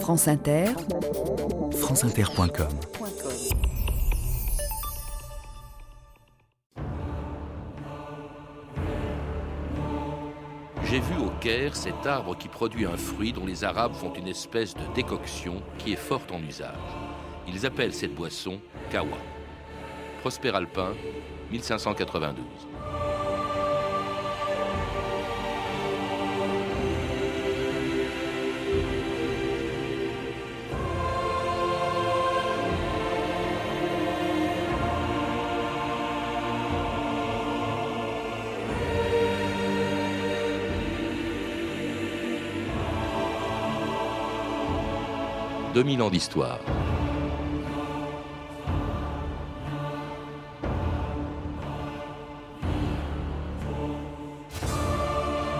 France Inter, franceinter.com J'ai vu au Caire cet arbre qui produit un fruit dont les Arabes font une espèce de décoction qui est forte en usage. Ils appellent cette boisson kawa. Prosper Alpin, 1592. 2000 ans d'histoire.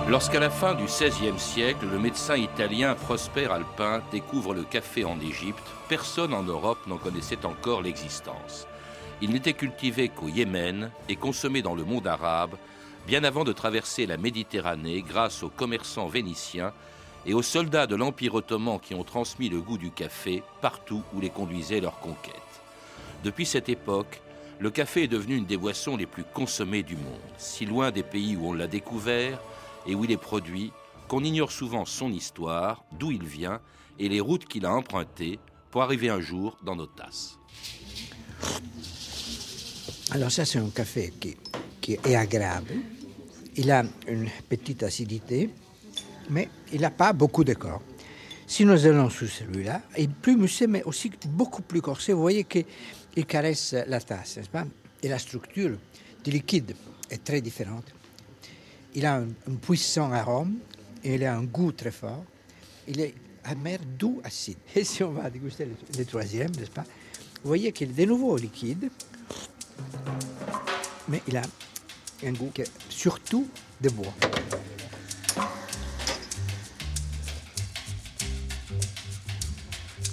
Lorsqu'à la fin du XVIe siècle, le médecin italien Prosper Alpin découvre le café en Égypte, personne en Europe n'en connaissait encore l'existence. Il n'était cultivé qu'au Yémen et consommé dans le monde arabe, bien avant de traverser la Méditerranée grâce aux commerçants vénitiens et aux soldats de l'Empire ottoman qui ont transmis le goût du café partout où les conduisaient leurs conquêtes. Depuis cette époque, le café est devenu une des boissons les plus consommées du monde, si loin des pays où on l'a découvert et où il est produit qu'on ignore souvent son histoire, d'où il vient et les routes qu'il a empruntées pour arriver un jour dans nos tasses. Alors ça c'est un café qui, est agréable. Il a une petite acidité, mais il n'a pas beaucoup de corps. Si nous allons sur celui-là, il est plus musclé, mais aussi beaucoup plus corsé. Vous voyez qu'il caresse la tasse, n'est-ce pas? Et la structure du liquide est très différente. Il a un, puissant arôme, et il a un goût très fort. Il est amer, doux, acide. Et si on va déguster le, troisième, n'est-ce pas? Vous voyez qu'il est de nouveau liquide, mais il a un goût qui est surtout de bois.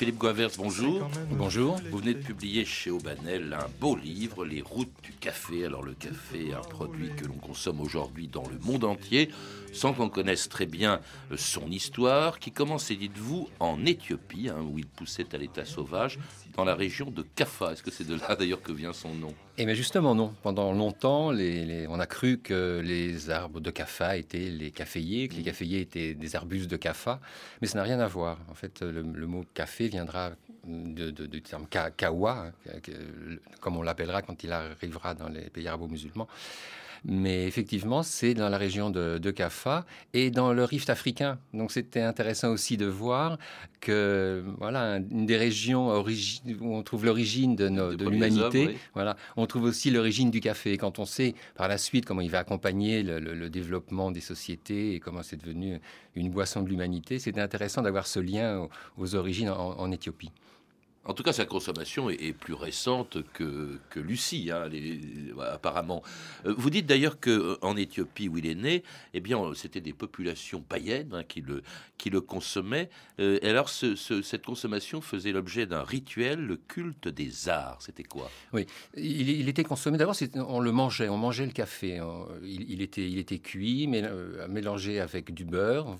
Philippe Guavers, bonjour. Bonjour. Vous venez de publier chez Aubanel un beau livre, Les routes du café. Alors le café est un produit que l'on consomme aujourd'hui dans le monde entier, sans qu'on connaisse très bien euh, son histoire, qui commence, dites-vous, en Éthiopie, hein, où il poussait à l'état sauvage, dans la région de Kaffa. Est-ce que c'est de là d'ailleurs que vient son nom? Eh bien justement non. Pendant longtemps, on a cru que les arbres de Kaffa étaient les caféiers, que les caféiers étaient des arbustes de Kaffa, mais ça n'a rien à voir. En fait, le, le mot café viendra du terme kawa, hein, comme on l'appellera quand il arrivera dans les pays arabo-musulmans. Mais effectivement, c'est dans la région de, de Kaffa et dans le rift africain. Donc c'était intéressant aussi de voir que voilà une des régions où on trouve l'origine de, de l'humanité. Voilà, on trouve aussi l'origine du café. Quand on sait par la suite comment il va accompagner le, développement des sociétés et comment c'est devenu une boisson de l'humanité, c'était intéressant d'avoir ce lien aux, origines en Éthiopie. En tout cas, sa consommation est, plus récente que, Lucie, hein, apparemment. Euh, vous dites d'ailleurs qu'en euh, Éthiopie, où il est né, eh bien, c'était des populations païennes hein, qui, le, consommaient. Euh, et alors, cette consommation faisait l'objet d'un rituel, le culte des arts. C'était quoi? Oui, il, était consommé. D'abord, on le mangeait. On mangeait le café. Il, était, il était cuit, mais, mélangé avec du beurre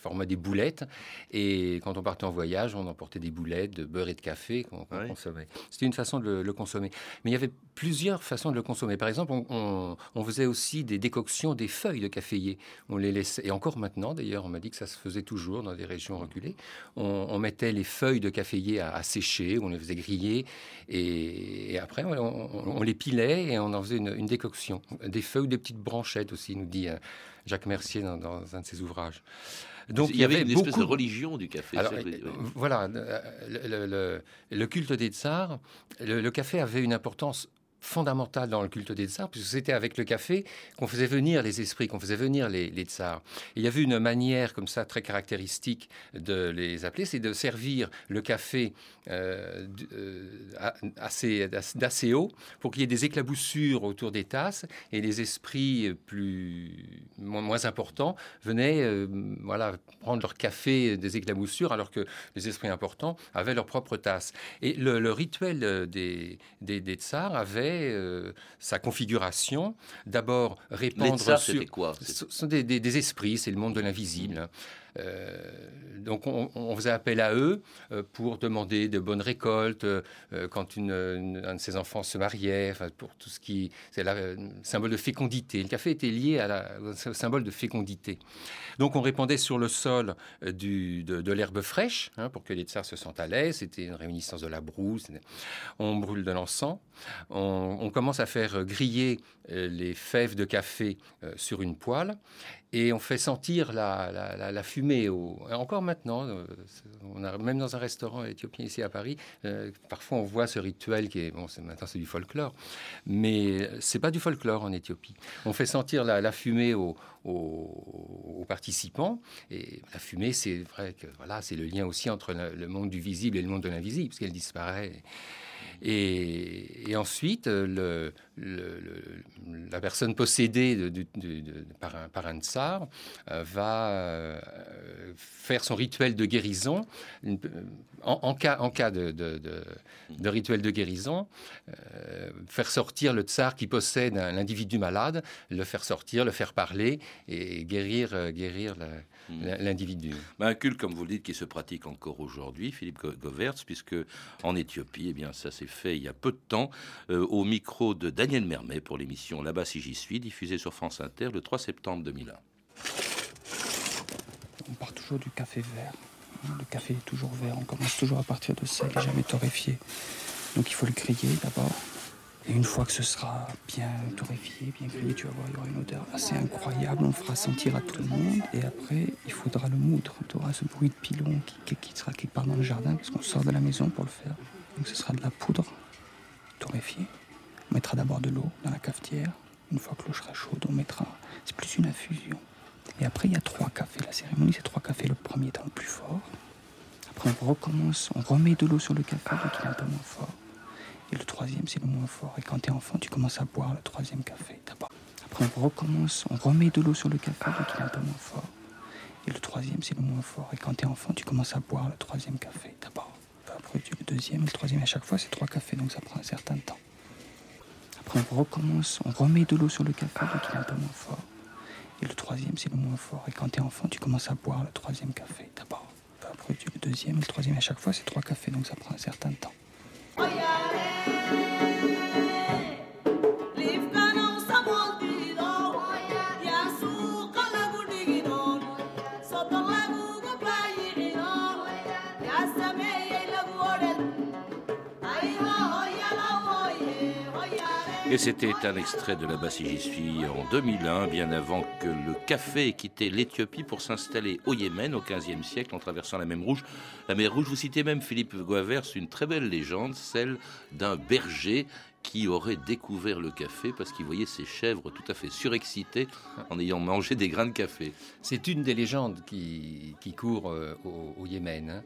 format des boulettes. Et quand on partait en voyage, on emportait des boulettes de beurre et de café qu'on consommait. C'était une façon de le, consommer. Mais il y avait plusieurs façons de le consommer. Par exemple, on, faisait aussi des décoctions des feuilles de caféier. On les laissait, et encore maintenant d'ailleurs, on m'a dit que ça se faisait toujours dans des régions reculées. On, mettait les feuilles de caféier à, sécher, on les faisait griller, et, après on, les pilait et on en faisait une, décoction. Des feuilles, des petites branchettes aussi, nous dit euh, Jacques Mercier dans, dans un de ses ouvrages. Donc il y, avait, une espèce de religion du café. Voilà, le, culte des tsars, le, café avait une importance fondamentale dans le culte des tsars, puisque c'était avec le café qu'on faisait venir les esprits, qu'on faisait venir les, tsars. Il y avait une manière comme ça très caractéristique de les appeler, c'est de servir le café euh, euh, assez, d'assez haut pour qu'il y ait des éclaboussures autour des tasses et les esprits plus moins importants venaient euh, voilà, prendre leur café des éclaboussures alors que les esprits importants avaient leur propre tasse. Et le, rituel des, des tsars avait euh, sa configuration. D'abord, répandre sur... quoi? Ce sont des, des esprits, c'est le monde de l'invisible. Euh, donc on, faisait appel à eux euh, pour demander de bonnes récoltes euh, quand une, un de ses enfants se mariait, enfin, pour tout ce qui c'est le symbole de fécondité. Le café était lié à la, au symbole de fécondité. Donc on répandait sur le sol du, de, l'herbe fraîche hein, pour que les tsars se sentent à l'aise. C'était une réminiscence de la brousse. On brûle de l'encens. On, on, commence à faire griller les fèves de café sur une poêle et on fait sentir la, fumée. Encore maintenant, euh, on a, même dans un restaurant éthiopien ici à Paris, euh, parfois on voit ce rituel qui est bon, maintenant c'est du folklore, mais c'est pas du folklore en Éthiopie. On fait sentir la, fumée aux, participants et la fumée, c'est vrai que voilà, c'est le lien aussi entre le, monde du visible et le monde de l'invisible, parce qu'elle disparaît. Ensuite, le, la personne possédée par, un, par, un, tsar euh, va euh, faire son rituel de guérison. En, cas, en cas de, de, rituel de guérison, euh, faire sortir le tsar qui possède un individu malade, le faire sortir, le faire parler et guérir, Hmm. l'individu. un culte, comme vous le dites, qui se pratique encore aujourd'hui, Philippe Govertz, puisque en Éthiopie, eh bien, ça s'est fait il y a peu de temps, au micro de Daniel Mermet pour l'émission Là-bas si j'y suis, diffusée sur France Inter le 3 septembre 2001. On part toujours du café vert. Le café est toujours vert, on commence toujours à partir de sel, jamais torréfié. Donc il faut le griller d'abord. Et une fois que ce sera bien torréfié, bien grillé, tu vas voir, il y aura une odeur assez incroyable. On fera sentir à tout le monde. Et après, il faudra le moudre. Tu auras ce bruit de pilon qui, qui sera quelque part dans le jardin, parce qu'on sort de la maison pour le faire. Donc ce sera de la poudre torréfiée. On mettra d'abord de l'eau dans la cafetière. Une fois que l'eau sera chaude, on mettra. C'est plus une infusion. Et après, il y a trois cafés. La cérémonie, c'est trois cafés. Le premier étant le plus fort. Après, on recommence, on remet de l'eau sur le café, donc il est un peu moins fort. Et le troisième, c'est le moins fort. Et quand tu es enfant, tu commences à boire le troisième café d'abord. Après, on recommence, on remet de l'eau sur le café, donc il est un peu moins fort. Et le troisième, c'est le moins fort. Et quand tu es enfant, tu commences à boire le troisième café d'abord. Après, le deuxième, le troisième. À chaque fois, c'est trois cafés, donc ça prend un certain temps. On recommence, on remet de l'eau sur le café, donc il est un peu moins fort. Et le troisième, c'est le moins fort. Et quand tu es enfant, tu commences à boire le troisième café d'abord. Après, le deuxième, le troisième. À chaque fois, c'est trois cafés, donc ça prend un certain temps. Et c'était un extrait de La si j'y suis en 2001, bien avant que le café ait quitté l'Éthiopie pour s'installer au Yémen au XVe siècle en traversant la mer Rouge. La mer Rouge, vous citez même Philippe Guavers, une très belle légende, celle d'un berger qui aurait découvert le café parce qu'il voyait ses chèvres tout à fait surexcitées en ayant mangé des grains de café. C'est une des légendes qui, qui court euh, au, Yémen.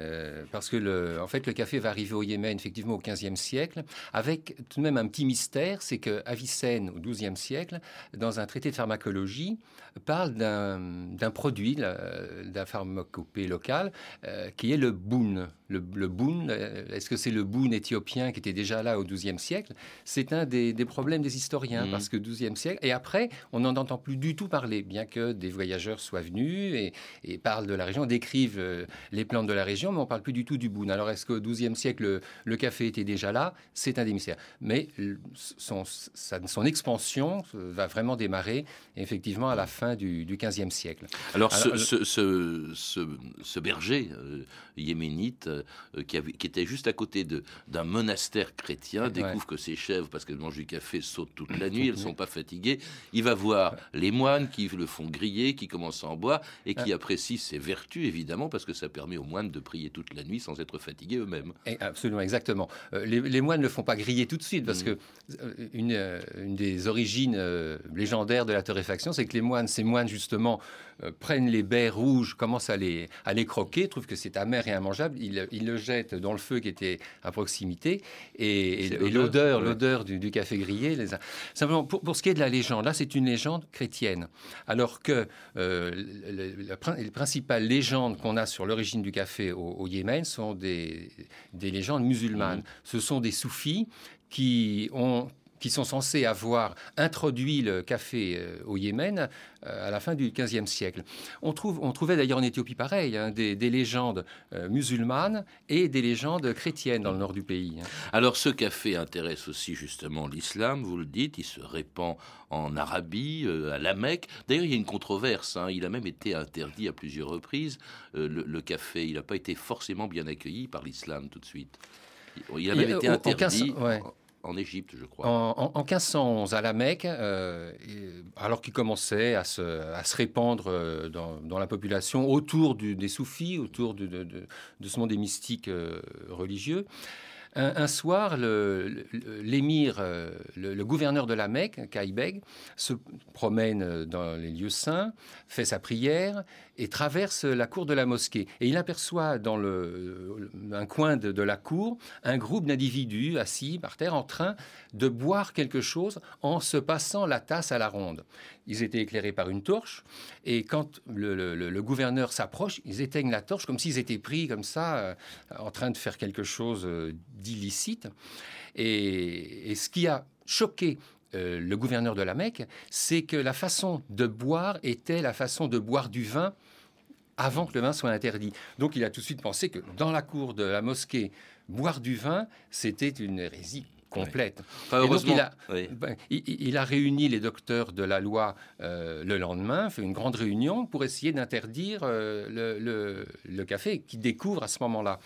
Euh, parce que le, en fait, le café va arriver au Yémen effectivement au XVe siècle, avec tout de même un petit mystère, c'est que Avicenne au XIIe siècle, dans un traité de pharmacologie, parle d'un produit, d'un pharmacopée local, euh, qui est le boun. Le, le boun, euh, est-ce que c'est le boun éthiopien qui était déjà là au XIIe siècle? C'est un des, problèmes des historiens, mmh. parce que XIIe siècle, et après, on n'en entend plus du tout parler, bien que des voyageurs soient venus et, et parlent de la région, décrivent les plantes de la région mais on parle plus du tout du boune. Alors, est-ce qu'au XIIe siècle, le, café était déjà là? C'est un des mystères. Mais son, son, expansion va vraiment démarrer, effectivement, à la fin du, XVe siècle. Alors, ce, ce, berger euh, yéménite, euh, qui, qui, était juste à côté d'un monastère chrétien, découvre que ses chèvres, parce qu'elles mangent du café, sautent toute la nuit, elles ne sont pas fatiguées. Il va voir les moines qui le font griller, qui commencent à en boire, et qui apprécient ses vertus, évidemment, parce que ça permet aux moines de prier prier toute la nuit sans être fatigués eux-mêmes. Et absolument, exactement. Euh, les, les moines ne le font pas griller tout de suite parce Mm. que euh, une, euh, une des origines légendaires de la torréfaction, c'est que les moines, ces moines justement, euh, prennent les baies rouges, commencent à les, à les croquer, trouvent que c'est amer et immangeable, ils, ils le jettent dans le feu qui était à proximité et, l'odeur, l'odeur, du, du café grillé. Les a... Simplement, pour, pour ce qui est de la légende, là, c'est une légende chrétienne, alors que euh, le- la les principales légendes qu'on a sur l'origine du café au, au Yémen sont des, des légendes musulmanes. Ce sont des soufis qui ont qui sont censés avoir introduit le café euh, au Yémen euh, à la fin du XVe siècle. On, trouve, on trouvait d'ailleurs en Éthiopie pareil, hein, des, des légendes euh, musulmanes et des légendes chrétiennes dans le nord du pays. hein. Alors ce café intéresse aussi justement l'islam, vous le dites, il se répand en Arabie, à la Mecque. D'ailleurs, il y a une controverse, hein, il a même été interdit à plusieurs reprises, le, le café, il n'a pas été forcément bien accueilli par l'islam tout de suite. Il a même été interdit 1500, ouais. En, Égypte, je crois. En, en- en 1511, à la Mecque, euh, alors qu'il commençait à se, répandre euh, dans, la population autour des soufis, autour de ce monde des mystiques euh, religieux, un, soir, l'émir, euh, le, gouverneur de la Mecque, Kaïbeg, se promène euh, dans les lieux saints, fait sa prière et traverse la cour de la mosquée. Et il aperçoit dans un coin de, la cour un groupe d'individus assis par terre en train de boire quelque chose en se passant la tasse à la ronde. Ils étaient éclairés par une torche et quand le, gouverneur s'approche, ils éteignent la torche comme s'ils étaient pris comme ça euh, en train de faire quelque chose d'illicite. Et, et ce qui a choqué euh, le gouverneur de la Mecque, c'est que la façon de boire était la façon de boire du vin avant que le vin soit interdit. Donc il a tout de suite pensé que dans la cour de la mosquée, boire du vin, c'était une hérésie complète. Enfin, donc, il a- oui. Ben, il, il a réuni les docteurs de la loi euh, le lendemain, fait une grande réunion pour essayer d'interdire euh, le, le- le café qui découvre à ce moment-là.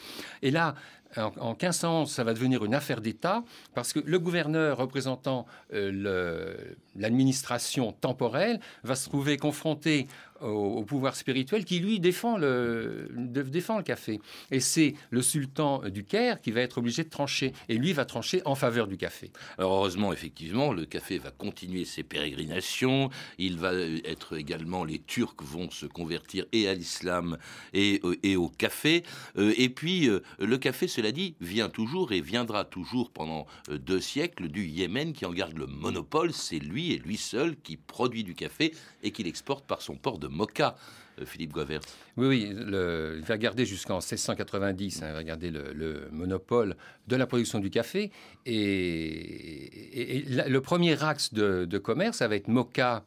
Et là, en, en 1511, ça va devenir une affaire d'État parce que le gouverneur représentant euh, l'administration temporelle va se trouver confronté au, pouvoir spirituel qui, lui, défend le, défend le café. Et c'est le sultan du Caire qui va être obligé de trancher. Et lui va trancher en faveur du café. Alors heureusement, effectivement, le café va continuer ses pérégrinations. Il va être également, les Turcs vont se convertir et à l'islam et, euh, et au café. Euh, et puis, euh, le café, cela dit, vient toujours et viendra toujours pendant deux siècles du Yémen qui en garde le monopole. C'est lui et lui seul qui produit du café et qui l'exporte par son port de Mocha. Euh, Philippe Guavert. Oui, oui, il va garder jusqu'en 1690, hein, il va garder le, le monopole de la production du café. Et, le premier axe de, de commerce, ça va être Mocha,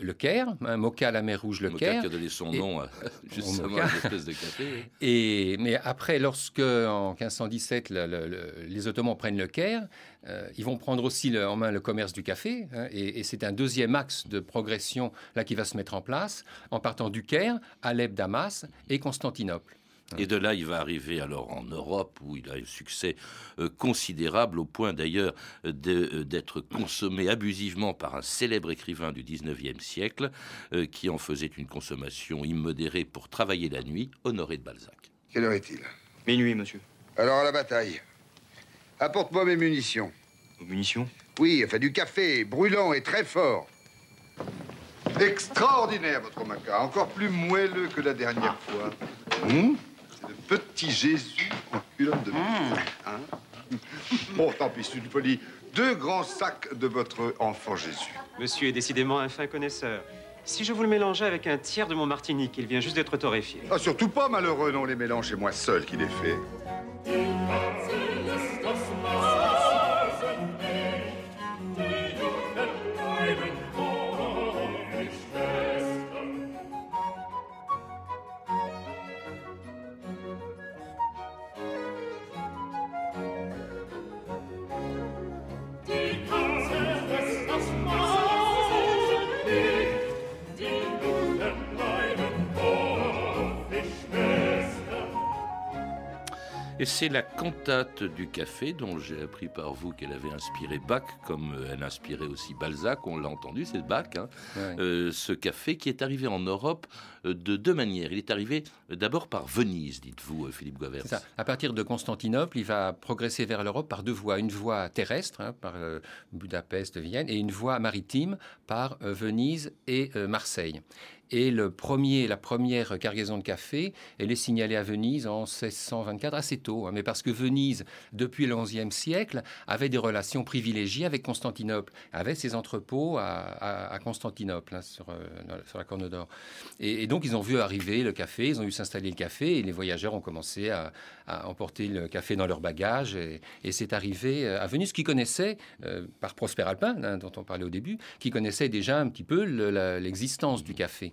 le Caire, hein, Mocha, la mer Rouge, le Mocha Caire. qui a donné son Et- nom à, justement Mocha. à une espèce de café. Et, mais après, lorsque en 1517 le- le- le- les Ottomans prennent le Caire, euh, ils vont prendre aussi en main le commerce du café. hein, et, et c'est un deuxième axe de progression là qui va se mettre en place en partant du Caire, Alep, Damas et Constantinople. Et de là, il va arriver alors en Europe où il a un succès euh, considérable au point d'ailleurs euh, euh, d'être consommé abusivement par un célèbre écrivain du 19e siècle euh, qui en faisait une consommation immodérée pour travailler la nuit, Honoré de Balzac. Quelle heure est-il? Minuit, monsieur. Alors à la bataille. Apporte-moi mes munitions. Vos munitions? Oui, enfin du café, brûlant et très fort. Extraordinaire, votre maca. Encore plus moelleux que la dernière fois. Hum? C'est le petit Jésus en culotte de hein Bon, tant pis, c'est une folie. Deux grands sacs de votre enfant Jésus. Monsieur est décidément un fin connaisseur. Si je vous le mélangeais avec un tiers de mon Martinique, il vient juste d'être torréfié. Ah, surtout pas, malheureux, non, les mélanges, c'est moi seul qui les fais. Et c'est la cantate du café dont j'ai appris par vous qu'elle avait inspiré Bach, comme euh, elle inspirait aussi Balzac, on l'a entendu, c'est Bach, hein. euh, ce café qui est arrivé en Europe euh, de deux manières. Il est arrivé d'abord par Venise, dites-vous, Philippe Guavert. À partir de Constantinople, il va progresser vers l'Europe par deux voies. Une voie terrestre, hein, par Budapest, Vienne, et une voie maritime par Venise et Marseille. Et le premier, la première cargaison de café, elle est signalée à Venise en 1624, assez tôt, hein, mais parce que Venise, depuis le XIe siècle, avait des relations privilégiées avec Constantinople, avait ses entrepôts à, Constantinople, hein, sur, euh, sur, la Corne d'Or. Et, donc, ils ont vu arriver le café, ils ont vu s'installer le café, et les voyageurs ont commencé à, emporter le café dans leurs bagages. Et, c'est arrivé euh, à Venise, qui connaissait, euh, par Prosper Alpin, hein, dont on parlait au début, qui connaissait déjà un petit peu l'existence du café.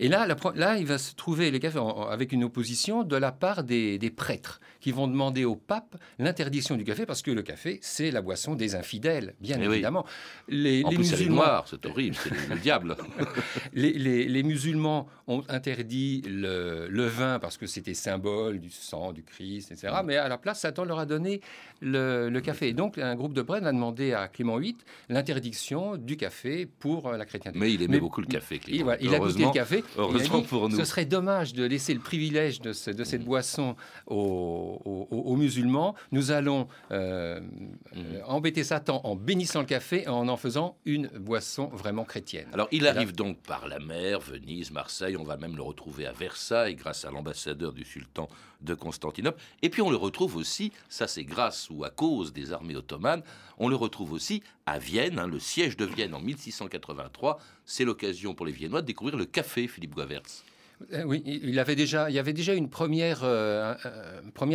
Et là, là, il va se trouver les cafés avec une opposition de la part des, prêtres qui vont demander au pape l'interdiction du café parce que le café, c'est la boisson des infidèles, bien eh évidemment. Les, en les plus, musulmans, c'est horrible, c'est le diable. les, musulmans ont interdit le, vin parce que c'était symbole du sang du Christ, etc. Mm. Mais à la place, Satan leur a donné le, café. Et donc, un groupe de prêtres a demandé à Clément VIII l'interdiction du café pour la chrétienté. Mais il aimait beaucoup le café. Clément. Il, a goûté le café Heureusement pour nous. Ce serait dommage de laisser le privilège de, cette boisson aux, musulmans. Nous allons euh, mm. embêter Satan en bénissant le café et en en faisant une boisson vraiment chrétienne. Alors il arrive donc par la mer, Venise, Marseille, on va même le retrouver à Versailles grâce à l'ambassadeur du sultan de Constantinople. Et puis on le retrouve aussi, ça c'est grâce ou à cause des armées ottomanes, on le retrouve aussi à Vienne, hein, le siège de Vienne en 1683. C'est l'occasion pour les Viennois de découvrir le café, Philippe Guavertz. Euh, oui, il, y avait déjà une première, euh,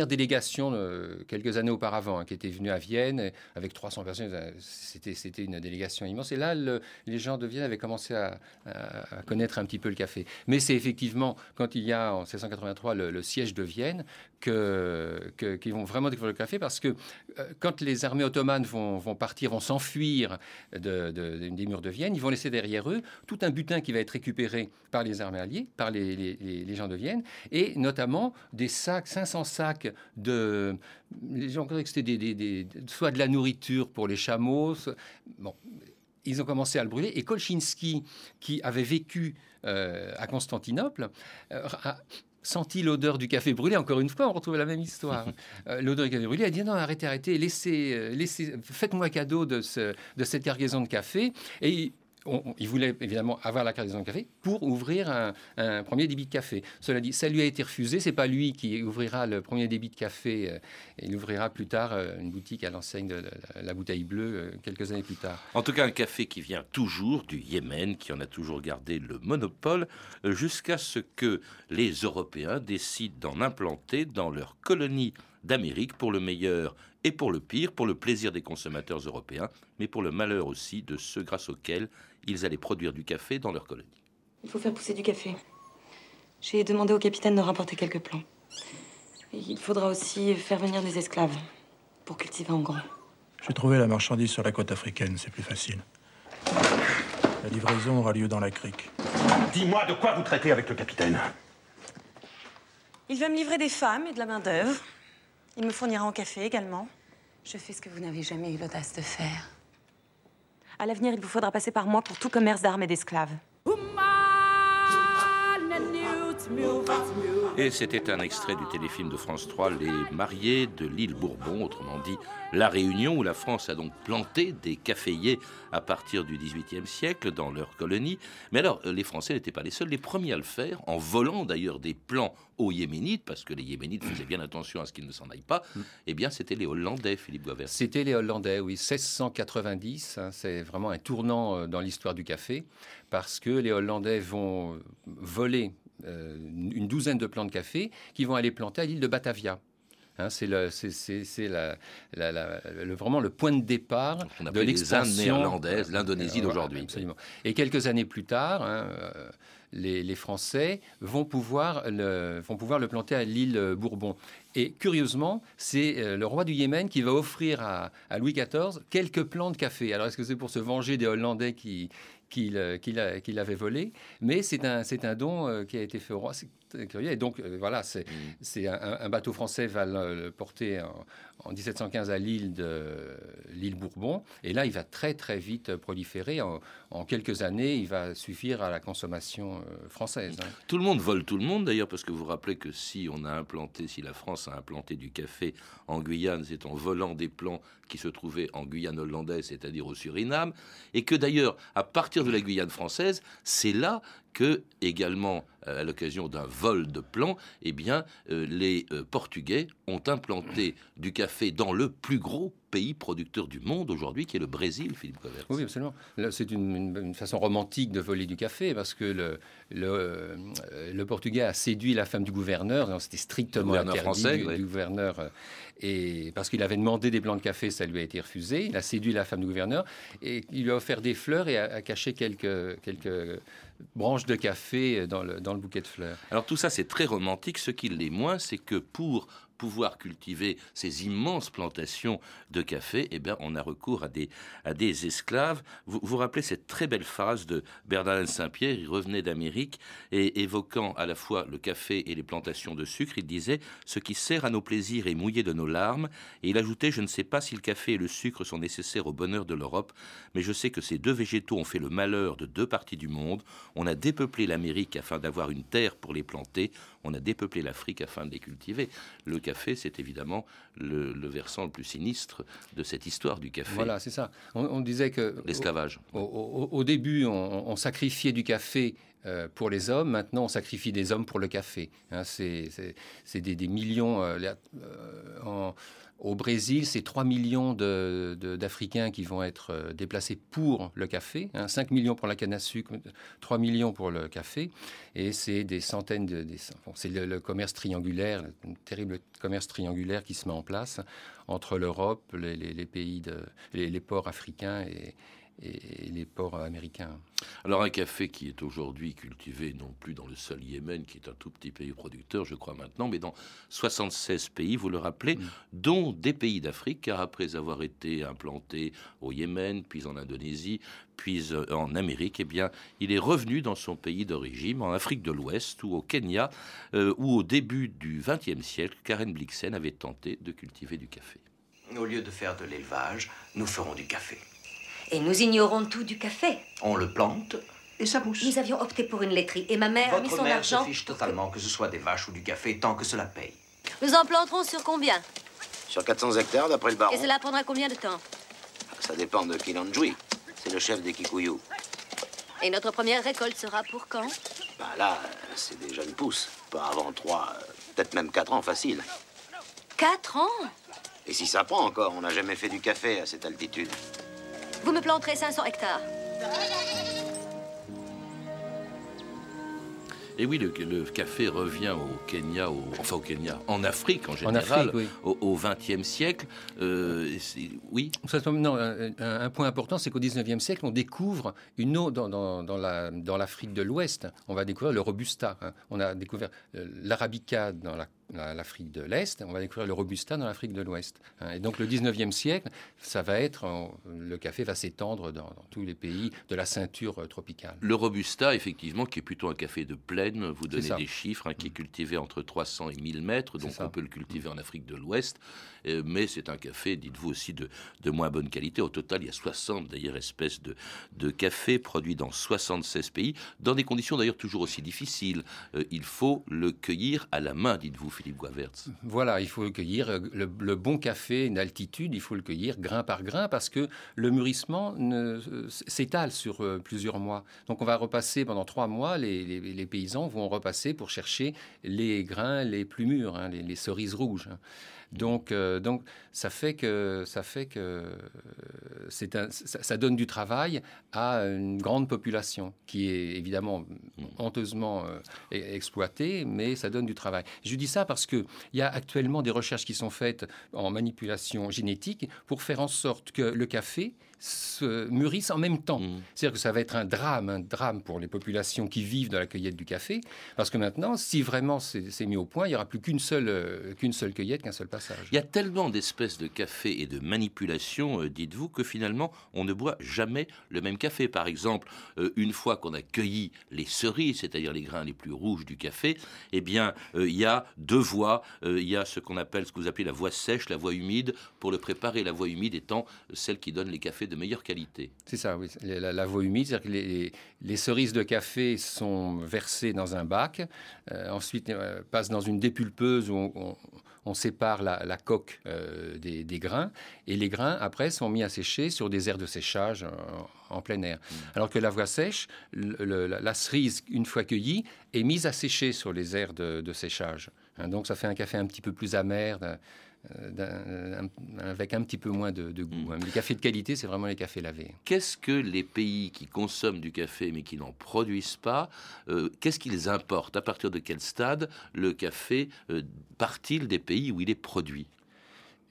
délégation euh, quelques années auparavant hein, qui était venue à Vienne avec 300 personnes. C'était, une délégation immense. Et là, les gens de Vienne avaient commencé à, connaître un petit peu le café. Mais c'est effectivement quand il y a en 1683 le, siège de Vienne qu'ils vont vraiment découvrir le café parce que quand les armées ottomanes vont, partir, vont s'enfuir de, des murs de Vienne, ils vont laisser derrière eux tout un butin qui va être récupéré par les armées alliées, par les les, gens de Vienne, et notamment des sacs, 500 sacs de... Les gens croyaient que c'était des, soit de la nourriture pour les chameaux. bon, ils ont commencé à le brûler. Et Kolchinski, qui avait vécu euh, à Constantinople, euh, a senti l'odeur du café brûlé. Encore une fois, on retrouve la même histoire. Euh, l'odeur du café brûlé. Il a dit non, arrêtez, arrêtez, laissez, laissez, faites-moi cadeau de, ce, de cette cargaison de café. Et il voulait évidemment avoir la cargaison de café pour ouvrir un, premier débit de café. Cela dit, ça lui a été refusé. C'est pas lui qui ouvrira le premier débit de café. Euh, il ouvrira plus tard euh, une boutique à l'enseigne de la, bouteille bleue euh, quelques années plus tard. En tout cas, un café qui vient toujours du Yémen, qui en a toujours gardé le monopole, jusqu'à ce que les Européens décident d'en implanter dans leur colonie d'Amérique pour le meilleur et pour le pire, pour le plaisir des consommateurs européens, mais pour le malheur aussi de ceux grâce auxquels ils allaient produire du café dans leur colonie. Il faut faire pousser du café. J'ai demandé au capitaine de rapporter quelques plants. il faudra aussi faire venir des esclaves pour cultiver en grand. J'ai trouvé la marchandise sur la côte africaine, c'est plus facile. La livraison aura lieu dans la crique. Dis-moi de quoi vous traitez avec le capitaine? Il va me livrer des femmes et de la main-d'œuvre. Il me fournira en café également. Je fais ce que vous n'avez jamais eu l'audace de faire. À l'avenir, il vous faudra passer par moi pour tout commerce d'armes et d'esclaves. Et c'était un extrait du téléfilm de France 3, Les mariés de l'île Bourbon, autrement dit La Réunion, où la France a donc planté des caféiers à partir du XVIIIe siècle dans leur colonie. Mais alors, les Français n'étaient pas les seuls, les premiers à le faire, en volant d'ailleurs des plans aux Yéménites, parce que les Yéménites faisaient bien attention à ce qu'ils ne s'en aillent pas. Eh bien, c'était les Hollandais, Philippe Guavert. C'était les Hollandais, oui. 1690, hein, c'est vraiment un tournant euh, dans l'histoire du café, parce que les Hollandais vont voler euh, une douzaine de plants de café qui vont aller planter à l'île de Batavia. Hein, c'est le, vraiment le point de départ de l'expansion néerlandaise, l'Indonésie d'aujourd'hui. Absolument. Et quelques années plus tard, hein, euh, les, Français vont pouvoir, le, vont pouvoir le planter à l'île Bourbon. Et curieusement, c'est euh, le roi du Yémen qui va offrir à, à Louis XIV quelques plants de café. Alors, est-ce que c'est pour se venger des Hollandais qui, qu'il avait volé, mais c'est un, un don euh, qui a été fait au roi. curieux. Et donc, euh, voilà, c'est c'est un, un bateau français va le, le porter en, en 1715 à l'île de l'île Bourbon. Et là, il va très, très vite proliférer. En, quelques années, il va suffire à la consommation euh, française. hein. Tout le monde vole tout le monde d'ailleurs, parce que vous rappelez que si on a implanté, si la France a implanté du café en Guyane, c'est en volant des plants qui se trouvaient en Guyane hollandaise, c'est-à-dire au Suriname, et que d'ailleurs, à partir de la Guyane française, c'est là que, également euh, à l'occasion d'un vol de plants, eh bien, euh, les Portugais ont implanté du café dans le plus gros pays producteur du monde aujourd'hui, qui est le Brésil, Philippe Covert. Oui, absolument. C'est une, une- une façon romantique de voler du café parce que le, le, euh, le Portugais a séduit la femme du gouverneur. C'était strictement gouverneur interdit français, du, gouverneur. euh, Et parce qu'il avait demandé des plants de café, ça lui a été refusé. Il a séduit la femme du gouverneur et il lui a offert des fleurs et a, a caché quelques, quelques branches de café dans le, dans le bouquet de fleurs. Alors tout ça, c'est très romantique. Ce qui l'est moins, c'est que pour pouvoir cultiver ces immenses plantations de café, eh bien, on a recours à des, à des esclaves. Vous vous rappelez cette très belle phrase de Bernardin de Saint-Pierre, il revenait d'Amérique, et évoquant à la fois le café et les plantations de sucre, il disait « Ce qui sert à nos plaisirs est mouillé de nos larmes », et il ajoutait « Je ne sais pas si le café et le sucre sont nécessaires au bonheur de l'Europe, mais je sais que ces deux végétaux ont fait le malheur de deux parties du monde. On a dépeuplé l'Amérique afin d'avoir une terre pour les planter, on a dépeuplé l'Afrique afin de les cultiver. C'est évidemment le, le versant le plus sinistre de cette histoire du café. Voilà, c'est ça. On, on disait que L'esclavage. Au, au- au début, on, on sacrifiait du café euh, pour les hommes. Maintenant, on sacrifie des hommes pour le café. Hein, c'est des, des millions. euh, euh, en- au Brésil, c'est 3 millions d'Africains qui vont être euh, déplacés pour le café. hein, 5 millions pour la canne à sucre, 3 millions pour le café. Et c'est des centaines de... c'est le, commerce triangulaire, un terrible commerce triangulaire qui se met en place entre l'Europe, les, pays, les ports africains et, et les ports américains. Alors un café qui est aujourd'hui cultivé non plus dans le seul Yémen, qui est un tout petit pays producteur, je crois maintenant, mais dans 76 pays, vous le rappelez, dont des pays d'Afrique, car après avoir été implanté au Yémen, puis en Indonésie, puis euh, en Amérique, eh bien, il est revenu dans son pays d'origine, en Afrique de l'Ouest ou au Kenya, euh, où au début du XXe siècle, Karen Blixen avait tenté de cultiver du café. Au lieu de faire de l'élevage, nous ferons du café. Et nous ignorons tout du café. On le plante et ça pousse. Nous avions opté pour une laiterie et ma mère a mis Votre son mère argent. se fiche totalement que ce soit des vaches ou du café tant que cela paye. Nous en planterons sur combien? Sur 400 hectares, d'après le baron. Et cela prendra combien de temps? Ça dépend de Kilanjui. C'est le chef des Kikuyu. Et notre première récolte sera pour quand? Bah là, c'est des jeunes pousses. Pas avant 3, peut-être même 4 ans facile. Quatre ans? Et si ça prend encore, on n'a jamais fait du café à cette altitude. Vous me planterez 500 hectares. Et oui, le, le café revient au Kenya, au- enfin au Kenya, en Afrique en général, Afrique, oui. au XXe siècle. Euh, c'est- oui. Ça, non, un, un- point important, c'est qu'au 19e siècle, on découvre une eau dans, dans, dans la- dans l'Afrique de l'Ouest. On va découvrir le Robusta. hein. On a découvert euh, l'Arabica dans la- la- l'Afrique de l'Est. On va découvrir le Robusta dans l'Afrique de l'Ouest. hein. Et donc, le 19e siècle, ça va être. en- le café va s'étendre dans, dans tous les pays de la ceinture euh, tropicale. Le Robusta, effectivement, qui est plutôt un café de plaine, vous donnez des chiffres, hein, qui est cultivé entre 300 et 1000 mètres, donc on peut le cultiver en Afrique de l'Ouest, euh, mais c'est un café, dites-vous aussi, de, moins bonne qualité. Au total, il y a 60 d'ailleurs espèces de, de café produits dans 76 pays, dans des conditions d'ailleurs toujours aussi difficiles. Euh, il faut le cueillir à la main, dites-vous, Philippe Guavertz. Voilà, il faut le cueillir. euh, Le, bon café d'altitude, il faut le cueillir grain par grain parce que le mûrissement euh, s'étale sur euh, plusieurs mois. Donc on va repasser pendant trois mois, les, paysans vont repasser pour chercher les grains les plus mûrs, hein, les, les cerises rouges. Donc, euh, donc ça fait que ça fait que c'est ça, ça donne du travail à une grande population qui est évidemment honteusement euh, e- exploitée, mais ça donne du travail. Je dis ça parce que il y a actuellement des recherches qui sont faites en manipulation génétique pour faire en sorte que le café se mûrissent en même temps. C'est-à-dire que ça va être un drame, un drame pour les populations qui vivent dans la cueillette du café, parce que maintenant, si vraiment c'est mis au point, il n'y aura plus qu'une seule, euh, qu'une seule cueillette, qu'un seul passage. Il y a tellement d'espèces de café et de manipulations, euh, dites-vous, que finalement, on ne boit jamais le même café. Par exemple, euh, une fois qu'on a cueilli les cerises, c'est-à-dire les grains les plus rouges du café, eh bien, il y a deux voies. il y a ce qu'on appelle, ce que vous appelez la voie sèche, la voie humide, pour le préparer. La voie humide étant celle qui donne les cafés de meilleure qualité. C'est ça, oui. La, voie humide, c'est-à-dire que les, les, cerises de café sont versées dans un bac, ensuite passent dans une dépulpeuse où on, on sépare la, coque euh, des, grains et les grains après sont mis à sécher sur des aires de séchage en, plein air. Mm. Alors que la voie sèche, la, cerise une fois cueillie est mise à sécher sur les aires de, séchage. Hein, donc ça fait un café un petit peu plus amer. Euh, avec un petit peu moins de, goût. Mm. Hein. Les cafés de qualité, c'est vraiment les cafés lavés. Qu'est-ce que les pays qui consomment du café mais qui n'en produisent pas, euh, qu'est-ce qu'ils importent? À partir de quel stade le café euh, part-il des pays où il est produit?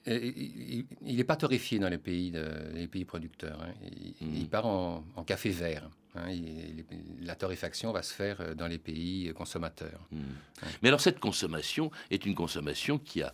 Il n'est pas torréfié dans les pays, les pays producteurs. Hein. Il, mm. part en, café vert. Hein, la torréfaction va se faire euh, dans les pays consommateurs. Hmm. Mais alors cette consommation est une consommation qui a,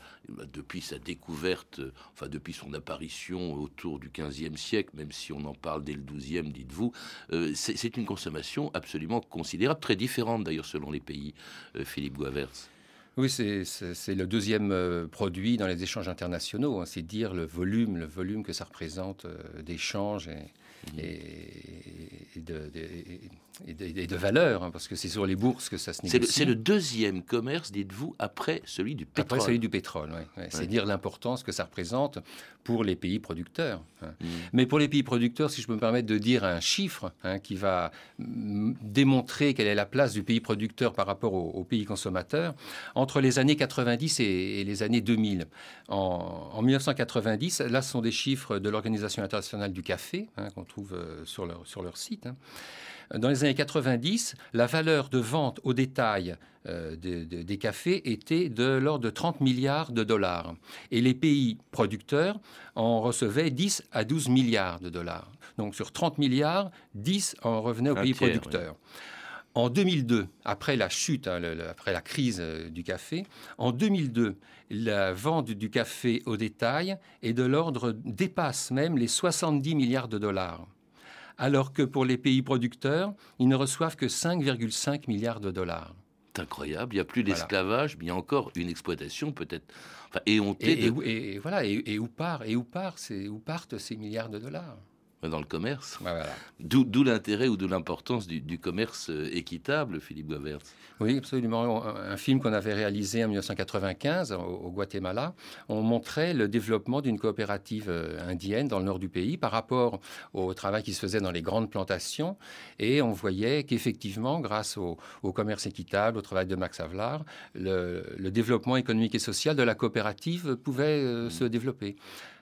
depuis sa découverte, enfin depuis son apparition autour du XVe siècle, même si on en parle dès le XIIe, dites-vous, euh, c'est une consommation absolument considérable, très différente d'ailleurs selon les pays, euh, Philippe Guaverts. Oui, c'est le deuxième produit dans les échanges internationaux. Hein. c'est dire le volume, le volume que ça représente d'échanges et, et, de, et, de, valeur, hein, parce que c'est sur les bourses que ça se négocie. C'est le, deuxième commerce, dites-vous, après celui du pétrole. Après celui du pétrole, oui. C'est dire l'importance que ça représente pour les pays producteurs. Hein. Mm. Mais pour les pays producteurs, si je peux me permettre de dire un chiffre hein, qui va démontrer quelle est la place du pays producteur par rapport au, pays consommateur, entre les années 90 et, les années 2000. En, en, 1990, là, ce sont des chiffres de l'Organisation internationale du café, trouve euh, sur leur, sur leur site dans les années 90, la valeur de vente au détail euh, des cafés était de l'ordre de 30 milliards de dollars. Et les pays producteurs en recevaient 10 à 12 milliards de dollars. Donc sur 30 milliards, 10 en revenaient aux pays producteurs. En 2002, après la chute, hein, après la crise euh, du café, en 2002, la vente du café au détail est de l'ordre, dépasse même les 70 milliards de dollars alors que pour les pays producteurs, ils ne reçoivent que 5,5 milliards de dollars. C'est incroyable, il n'y a plus d'esclavage, mais il y a encore une exploitation peut-être enfin, éhontée. Et, voilà, et, où part, et où part, où partent ces milliards de dollars? Dans le commerce. D'où l'intérêt ou d'où l'importance du, commerce euh, équitable, Philippe Gavert. Oui, absolument. Un, film qu'on avait réalisé en 1995 au, Guatemala, on montrait le développement d'une coopérative euh, indienne dans le nord du pays par rapport au travail qui se faisait dans les grandes plantations. Et on voyait qu'effectivement, grâce au, commerce équitable, au travail de Max Havelaar, le, développement économique et social de la coopérative pouvait euh, se développer.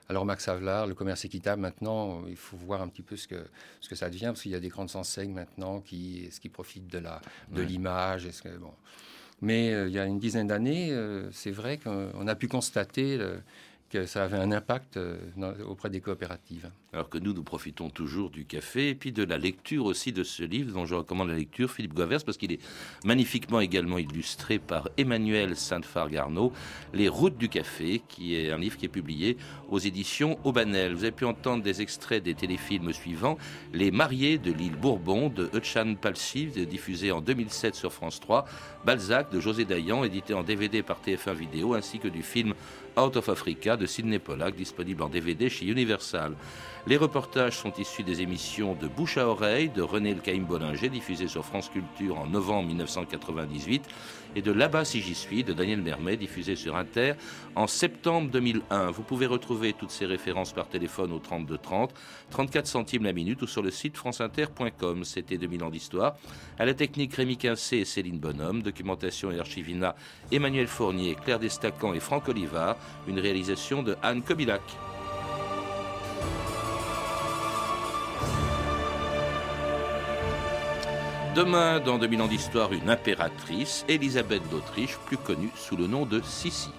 Alors Max Havelaar, le commerce équitable, maintenant, il faut voir un petit peu ce que, ce que ça devient, parce qu'il y a des grandes enseignes maintenant qui, qui profitent de, la, de l'image. Bon. Mais euh, il y a une dizaine d'années, euh, c'est vrai qu'on a pu constater que ça avait un impact euh, auprès des coopératives. Alors que nous, nous profitons toujours du café et puis de la lecture aussi de ce livre dont je recommande la lecture, Philippe Guavers, parce qu'il est magnifiquement également illustré par Emmanuel Sainte-Fargarneau, Les routes du café, qui est un livre qui est publié aux éditions Aubanel. Vous avez pu entendre des extraits des téléfilms suivants Les mariés de l'île Bourbon de Euchan Palsy, diffusé en 2007 sur France 3, Balzac de José Dayan, édité en DVD par TF1 Vidéo, ainsi que du film Out of Africa de Sidney Pollack, disponible en DVD chez Universal. Les reportages sont issus des émissions de Bouche à oreille de René Le Caïm Bollinger, diffusé sur France Culture en novembre 1998, et de Là-bas si j'y suis de Daniel Mermet, diffusé sur Inter en septembre 2001. Vous pouvez retrouver toutes ces références par téléphone au 32 30, 34 centimes la minute ou sur le site franceinter.com. C'était 2000 ans d'histoire. À la technique Rémi Quincé et Céline Bonhomme, documentation et archivina Emmanuel Fournier, Claire Destacan et Franck Olivard, une réalisation de Anne Kobilac. Demain, dans 2000 ans d'histoire, une impératrice, Élisabeth d'Autriche, plus connue sous le nom de Sissi.